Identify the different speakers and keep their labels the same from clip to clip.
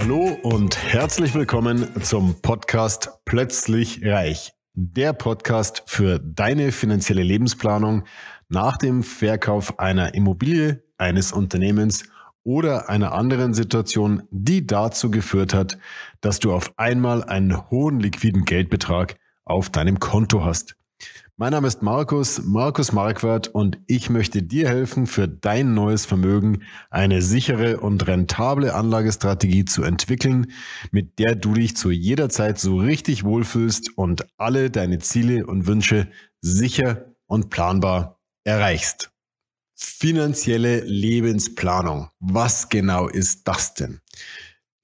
Speaker 1: Hallo und herzlich willkommen zum Podcast Plötzlich Reich. Der Podcast für deine finanzielle Lebensplanung nach dem Verkauf einer Immobilie, eines Unternehmens oder einer anderen Situation, die dazu geführt hat, dass du auf einmal einen hohen liquiden Geldbetrag auf deinem Konto hast. Mein Name ist Markus, Markus Marquardt und ich möchte dir helfen, für dein neues Vermögen eine sichere und rentable Anlagestrategie zu entwickeln, mit der du dich zu jeder Zeit so richtig wohlfühlst und alle deine Ziele und Wünsche sicher und planbar erreichst. Finanzielle Lebensplanung. Was genau ist das denn?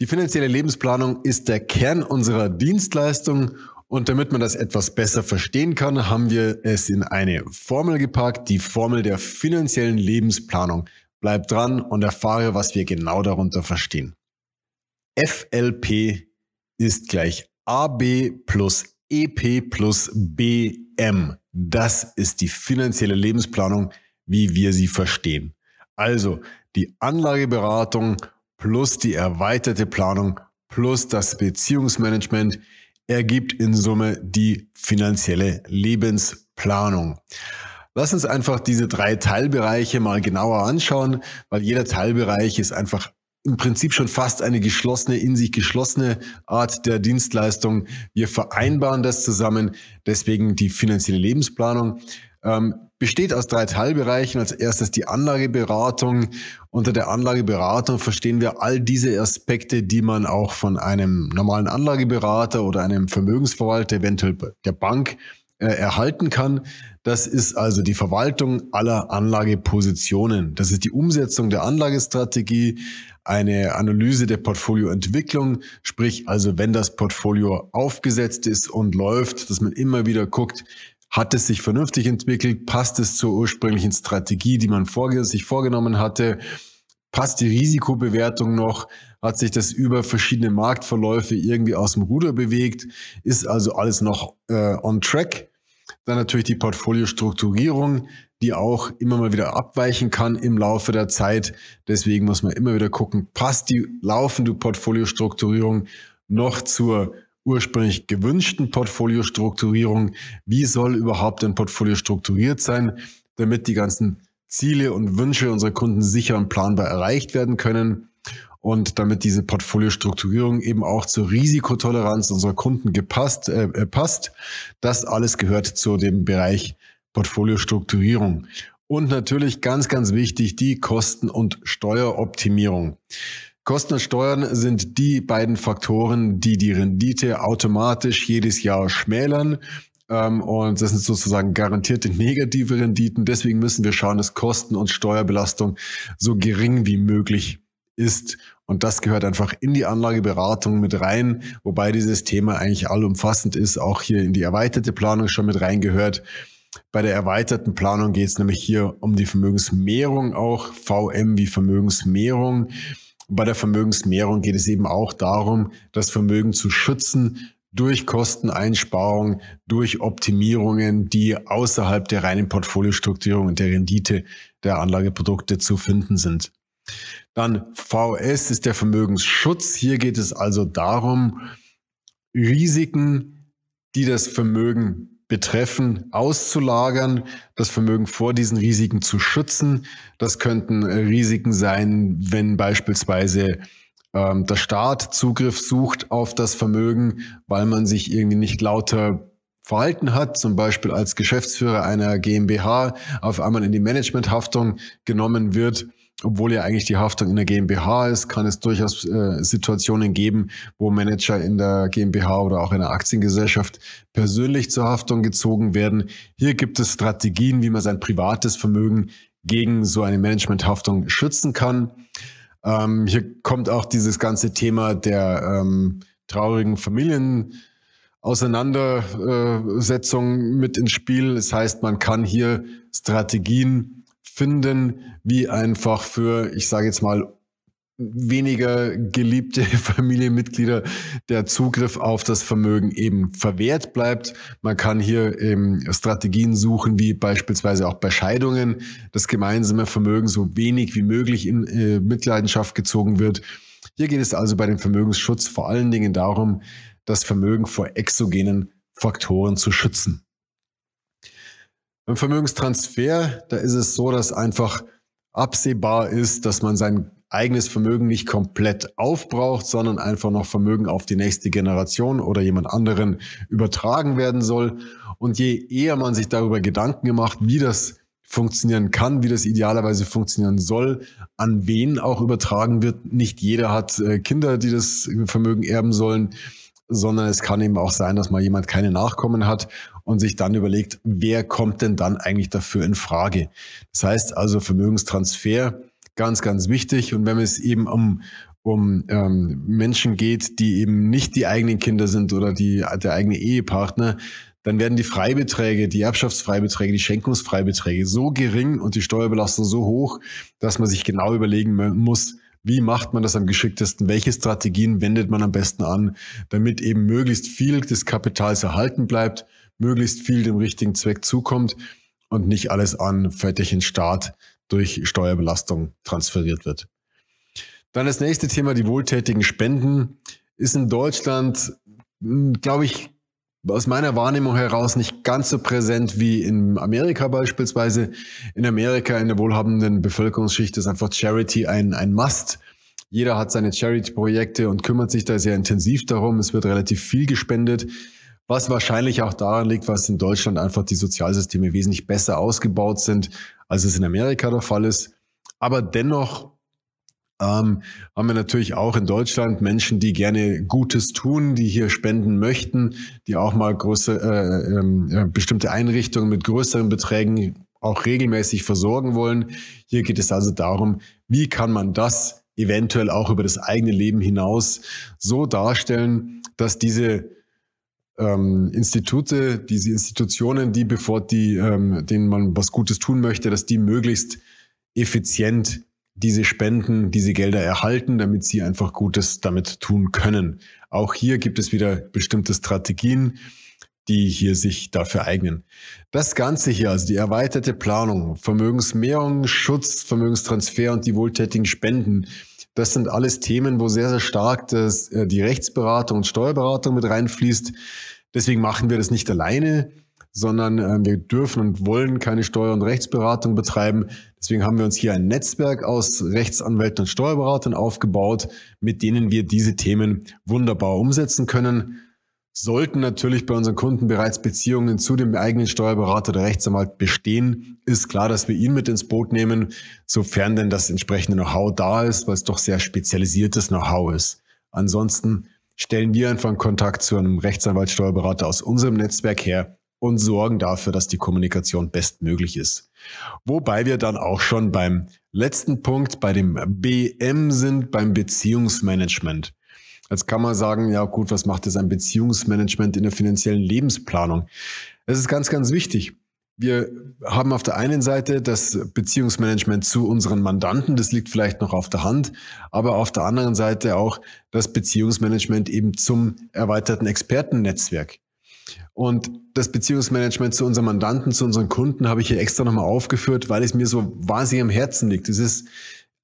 Speaker 1: Die finanzielle Lebensplanung ist der Kern unserer Dienstleistung und damit man das etwas besser verstehen kann, haben wir es in eine Formel gepackt, die Formel der finanziellen Lebensplanung. Bleib dran und erfahre, was wir genau darunter verstehen. FLP ist gleich AB plus EP plus BM. Das ist die finanzielle Lebensplanung, wie wir sie verstehen. Also die Anlageberatung plus die erweiterte Planung plus das Beziehungsmanagement ergibt in Summe die finanzielle Lebensplanung. Lass uns einfach diese drei Teilbereiche mal genauer anschauen, weil jeder Teilbereich ist einfach im Prinzip schon fast eine geschlossene, in sich geschlossene Art der Dienstleistung. Wir vereinbaren das zusammen, deswegen die finanzielle Lebensplanung. Ähm, besteht aus drei Teilbereichen. Als erstes die Anlageberatung. Unter der Anlageberatung verstehen wir all diese Aspekte, die man auch von einem normalen Anlageberater oder einem Vermögensverwalter, eventuell der Bank, äh, erhalten kann. Das ist also die Verwaltung aller Anlagepositionen. Das ist die Umsetzung der Anlagestrategie, eine Analyse der Portfolioentwicklung, sprich also wenn das Portfolio aufgesetzt ist und läuft, dass man immer wieder guckt, hat es sich vernünftig entwickelt? Passt es zur ursprünglichen Strategie, die man vorge sich vorgenommen hatte? Passt die Risikobewertung noch? Hat sich das über verschiedene Marktverläufe irgendwie aus dem Ruder bewegt? Ist also alles noch äh, on track? Dann natürlich die Portfoliostrukturierung, die auch immer mal wieder abweichen kann im Laufe der Zeit. Deswegen muss man immer wieder gucken, passt die laufende Portfoliostrukturierung noch zur ursprünglich gewünschten Portfoliostrukturierung. Wie soll überhaupt ein Portfolio strukturiert sein, damit die ganzen Ziele und Wünsche unserer Kunden sicher und planbar erreicht werden können und damit diese Portfoliostrukturierung eben auch zur Risikotoleranz unserer Kunden gepasst äh, äh passt. Das alles gehört zu dem Bereich Portfoliostrukturierung. Und natürlich ganz, ganz wichtig, die Kosten- und Steueroptimierung. Kosten und Steuern sind die beiden Faktoren, die die Rendite automatisch jedes Jahr schmälern. Ähm, und das sind sozusagen garantierte negative Renditen. Deswegen müssen wir schauen, dass Kosten- und Steuerbelastung so gering wie möglich ist. Und das gehört einfach in die Anlageberatung mit rein, wobei dieses Thema eigentlich allumfassend ist, auch hier in die erweiterte Planung schon mit reingehört. Bei der erweiterten Planung geht es nämlich hier um die Vermögensmehrung auch, VM wie Vermögensmehrung. Bei der Vermögensmehrung geht es eben auch darum, das Vermögen zu schützen durch Kosteneinsparung, durch Optimierungen, die außerhalb der reinen Portfoliostrukturierung und der Rendite der Anlageprodukte zu finden sind. Dann VS ist der Vermögensschutz. Hier geht es also darum, Risiken, die das Vermögen betreffen, auszulagern, das Vermögen vor diesen Risiken zu schützen. Das könnten Risiken sein, wenn beispielsweise ähm, der Staat Zugriff sucht auf das Vermögen, weil man sich irgendwie nicht lauter verhalten hat, zum Beispiel als Geschäftsführer einer GmbH auf einmal in die Managementhaftung genommen wird obwohl ja eigentlich die Haftung in der GmbH ist, kann es durchaus äh, Situationen geben, wo Manager in der GmbH oder auch in der Aktiengesellschaft persönlich zur Haftung gezogen werden. Hier gibt es Strategien, wie man sein privates Vermögen gegen so eine Managementhaftung schützen kann. Ähm, hier kommt auch dieses ganze Thema der ähm, traurigen Familienauseinandersetzung mit ins Spiel. Das heißt, man kann hier Strategien finden, wie einfach für, ich sage jetzt mal, weniger geliebte Familienmitglieder der Zugriff auf das Vermögen eben verwehrt bleibt. Man kann hier eben Strategien suchen, wie beispielsweise auch bei Scheidungen das gemeinsame Vermögen so wenig wie möglich in äh, Mitleidenschaft gezogen wird. Hier geht es also bei dem Vermögensschutz vor allen Dingen darum, das Vermögen vor exogenen Faktoren zu schützen. Beim Vermögenstransfer, da ist es so, dass einfach absehbar ist, dass man sein eigenes Vermögen nicht komplett aufbraucht, sondern einfach noch Vermögen auf die nächste Generation oder jemand anderen übertragen werden soll. Und je eher man sich darüber Gedanken gemacht, wie das funktionieren kann, wie das idealerweise funktionieren soll, an wen auch übertragen wird. Nicht jeder hat äh, Kinder, die das Vermögen erben sollen, sondern es kann eben auch sein, dass mal jemand keine Nachkommen hat und sich dann überlegt, wer kommt denn dann eigentlich dafür in Frage. Das heißt also Vermögenstransfer ganz, ganz wichtig. Und wenn es eben um, um ähm, Menschen geht, die eben nicht die eigenen Kinder sind oder die, der eigene Ehepartner, dann werden die Freibeträge, die Erbschaftsfreibeträge, die Schenkungsfreibeträge so gering und die Steuerbelastung so hoch, dass man sich genau überlegen muss, wie macht man das am geschicktesten? Welche Strategien wendet man am besten an, damit eben möglichst viel des Kapitals erhalten bleibt, möglichst viel dem richtigen Zweck zukommt und nicht alles an fettigen Staat durch Steuerbelastung transferiert wird. Dann das nächste Thema, die wohltätigen Spenden, ist in Deutschland, hm, glaube ich, aus meiner Wahrnehmung heraus nicht ganz so präsent wie in Amerika beispielsweise. In Amerika, in der wohlhabenden Bevölkerungsschicht, ist einfach Charity ein, ein Must. Jeder hat seine Charity-Projekte und kümmert sich da sehr intensiv darum. Es wird relativ viel gespendet, was wahrscheinlich auch daran liegt, was in Deutschland einfach die Sozialsysteme wesentlich besser ausgebaut sind als es in Amerika der Fall ist. Aber dennoch ähm, haben wir natürlich auch in Deutschland Menschen, die gerne Gutes tun, die hier spenden möchten, die auch mal große, äh, äh, bestimmte Einrichtungen mit größeren Beträgen auch regelmäßig versorgen wollen. Hier geht es also darum, wie kann man das eventuell auch über das eigene Leben hinaus so darstellen, dass diese ähm, Institute, diese Institutionen, die bevor die, ähm, denen man was Gutes tun möchte, dass die möglichst effizient diese Spenden, diese Gelder erhalten, damit sie einfach Gutes damit tun können. Auch hier gibt es wieder bestimmte Strategien, die hier sich dafür eignen. Das Ganze hier, also die erweiterte Planung, Vermögensmehrung, Schutz, Vermögenstransfer und die wohltätigen Spenden, das sind alles Themen, wo sehr, sehr stark das, äh, die Rechtsberatung und Steuerberatung mit reinfließt. Deswegen machen wir das nicht alleine, sondern äh, wir dürfen und wollen keine Steuer- und Rechtsberatung betreiben. Deswegen haben wir uns hier ein Netzwerk aus Rechtsanwälten und Steuerberatern aufgebaut, mit denen wir diese Themen wunderbar umsetzen können. Sollten natürlich bei unseren Kunden bereits Beziehungen zu dem eigenen Steuerberater oder Rechtsanwalt bestehen, ist klar, dass wir ihn mit ins Boot nehmen, sofern denn das entsprechende Know-how da ist, weil es doch sehr spezialisiertes Know-how ist. Ansonsten stellen wir einfach einen Kontakt zu einem Rechtsanwalt, Steuerberater aus unserem Netzwerk her und sorgen dafür, dass die Kommunikation bestmöglich ist. Wobei wir dann auch schon beim letzten Punkt, bei dem BM sind, beim Beziehungsmanagement. Jetzt kann man sagen, ja gut, was macht das ein Beziehungsmanagement in der finanziellen Lebensplanung? Es ist ganz, ganz wichtig. Wir haben auf der einen Seite das Beziehungsmanagement zu unseren Mandanten, das liegt vielleicht noch auf der Hand, aber auf der anderen Seite auch das Beziehungsmanagement eben zum erweiterten Expertennetzwerk. Und das Beziehungsmanagement zu unseren Mandanten, zu unseren Kunden habe ich hier extra nochmal aufgeführt, weil es mir so wahnsinnig am Herzen liegt. Es ist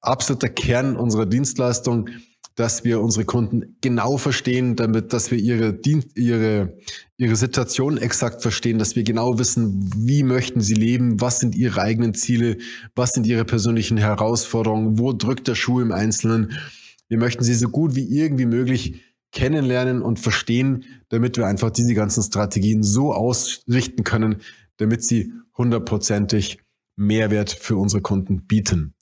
Speaker 1: absoluter Kern unserer Dienstleistung, dass wir unsere Kunden genau verstehen, damit, dass wir ihre, Dienst, ihre, ihre Situation exakt verstehen, dass wir genau wissen, wie möchten sie leben, was sind ihre eigenen Ziele, was sind ihre persönlichen Herausforderungen, wo drückt der Schuh im Einzelnen. Wir möchten sie so gut wie irgendwie möglich kennenlernen und verstehen, damit wir einfach diese ganzen Strategien so ausrichten können, damit sie hundertprozentig Mehrwert für unsere Kunden bieten.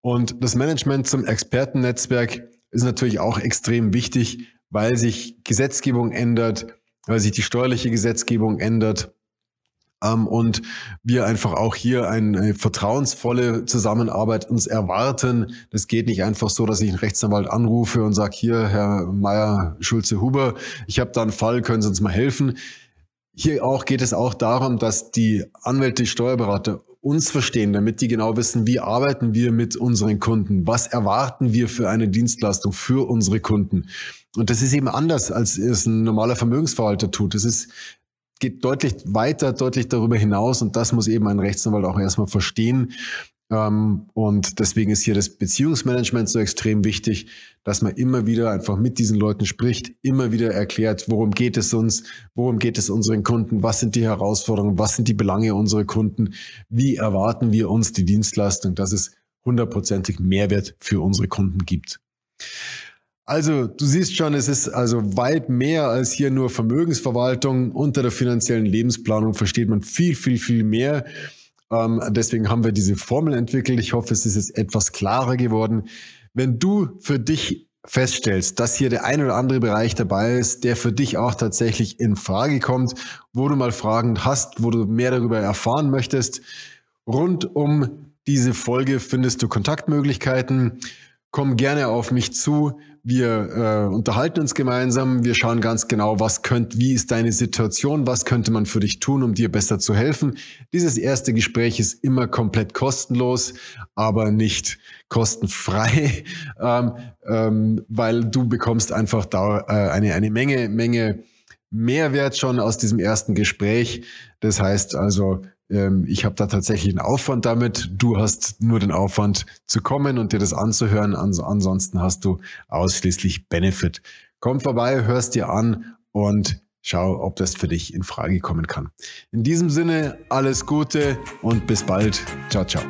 Speaker 1: Und das Management zum Expertennetzwerk ist natürlich auch extrem wichtig, weil sich Gesetzgebung ändert, weil sich die steuerliche Gesetzgebung ändert ähm, und wir einfach auch hier eine vertrauensvolle Zusammenarbeit uns erwarten. Das geht nicht einfach so, dass ich einen Rechtsanwalt anrufe und sage, hier, Herr Meier, Schulze, Huber, ich habe da einen Fall, können Sie uns mal helfen? Hier auch geht es auch darum, dass die Anwälte, die Steuerberater uns verstehen, damit die genau wissen, wie arbeiten wir mit unseren Kunden, was erwarten wir für eine Dienstleistung für unsere Kunden. Und das ist eben anders, als es ein normaler Vermögensverwalter tut. Das ist, geht deutlich weiter, deutlich darüber hinaus und das muss eben ein Rechtsanwalt auch erstmal verstehen. Ähm, und deswegen ist hier das Beziehungsmanagement so extrem wichtig, dass man immer wieder einfach mit diesen Leuten spricht, immer wieder erklärt, worum geht es uns, worum geht es unseren Kunden, was sind die Herausforderungen, was sind die Belange unserer Kunden, wie erwarten wir uns die Dienstleistung, dass es hundertprozentig Mehrwert für unsere Kunden gibt. Also, du siehst schon, es ist also weit mehr als hier nur Vermögensverwaltung. Unter der finanziellen Lebensplanung versteht man viel, viel, viel mehr. Ähm, deswegen haben wir diese Formel entwickelt. Ich hoffe, es ist jetzt etwas klarer geworden. Wenn du für dich feststellst, dass hier der ein oder andere Bereich dabei ist, der für dich auch tatsächlich in Frage kommt, wo du mal Fragen hast, wo du mehr darüber erfahren möchtest, rund um diese Folge findest du Kontaktmöglichkeiten. Komm gerne auf mich zu. Wir äh, unterhalten uns gemeinsam. Wir schauen ganz genau, was könnt, wie ist deine Situation, was könnte man für dich tun, um dir besser zu helfen. Dieses erste Gespräch ist immer komplett kostenlos, aber nicht kostenfrei, ähm, ähm, weil du bekommst einfach da äh, eine eine Menge Menge Mehrwert schon aus diesem ersten Gespräch. Das heißt also, ähm, ich habe da tatsächlich einen Aufwand damit. Du hast nur den Aufwand zu kommen und dir das anzuhören. ansonsten hast du ausschließlich Benefit. Komm vorbei, hörst dir an und schau, ob das für dich in Frage kommen kann. In diesem Sinne, alles Gute und bis bald. Ciao, ciao.